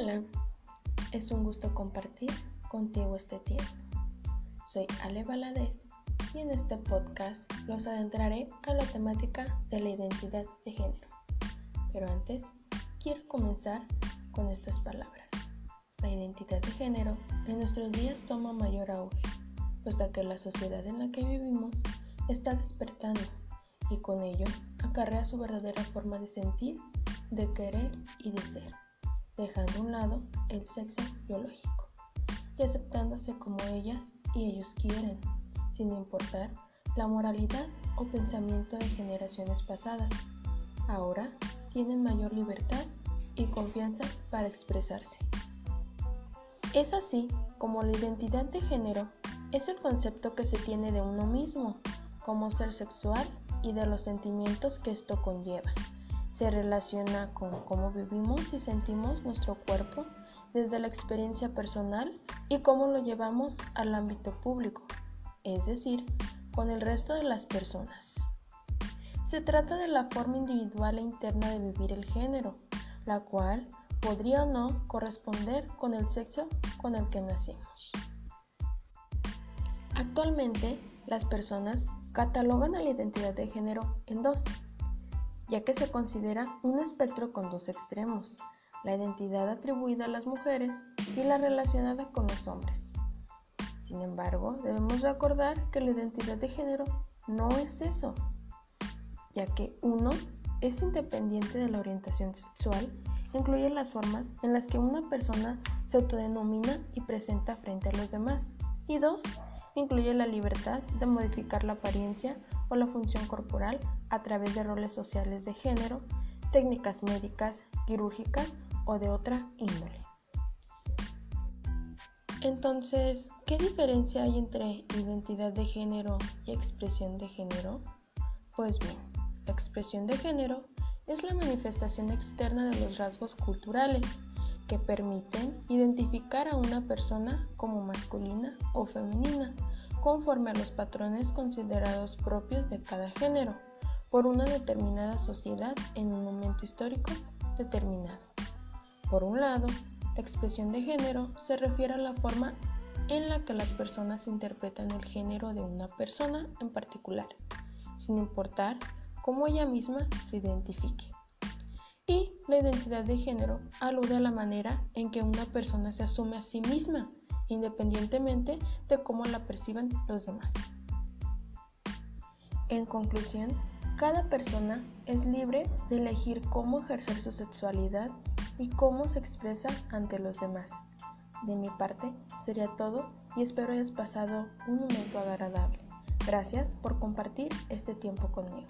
Hola, es un gusto compartir contigo este tiempo. Soy Ale Valadez y en este podcast los adentraré a la temática de la identidad de género. Pero antes, quiero comenzar con estas palabras. La identidad de género en nuestros días toma mayor auge, puesto que la sociedad en la que vivimos está despertando y con ello acarrea su verdadera forma de sentir, de querer y de ser dejando a un lado el sexo biológico y aceptándose como ellas y ellos quieren, sin importar la moralidad o pensamiento de generaciones pasadas. Ahora tienen mayor libertad y confianza para expresarse. Es así como la identidad de género es el concepto que se tiene de uno mismo como ser sexual y de los sentimientos que esto conlleva se relaciona con cómo vivimos y sentimos nuestro cuerpo desde la experiencia personal y cómo lo llevamos al ámbito público, es decir, con el resto de las personas. Se trata de la forma individual e interna de vivir el género, la cual podría o no corresponder con el sexo con el que nacimos. Actualmente, las personas catalogan a la identidad de género en dos, ya que se considera un espectro con dos extremos, la identidad atribuida a las mujeres y la relacionada con los hombres. Sin embargo, debemos recordar que la identidad de género no es eso, ya que uno es independiente de la orientación sexual, incluye las formas en las que una persona se autodenomina y presenta frente a los demás, y dos, incluye la libertad de modificar la apariencia o la función corporal a través de roles sociales de género, técnicas médicas, quirúrgicas o de otra índole. Entonces, ¿qué diferencia hay entre identidad de género y expresión de género? Pues bien, la expresión de género es la manifestación externa de los rasgos culturales que permiten identificar a una persona como masculina o femenina conforme a los patrones considerados propios de cada género por una determinada sociedad en un momento histórico determinado. Por un lado, la expresión de género se refiere a la forma en la que las personas interpretan el género de una persona en particular, sin importar cómo ella misma se identifique. La identidad de género alude a la manera en que una persona se asume a sí misma, independientemente de cómo la perciban los demás. En conclusión, cada persona es libre de elegir cómo ejercer su sexualidad y cómo se expresa ante los demás. De mi parte sería todo y espero hayas pasado un momento agradable. Gracias por compartir este tiempo conmigo.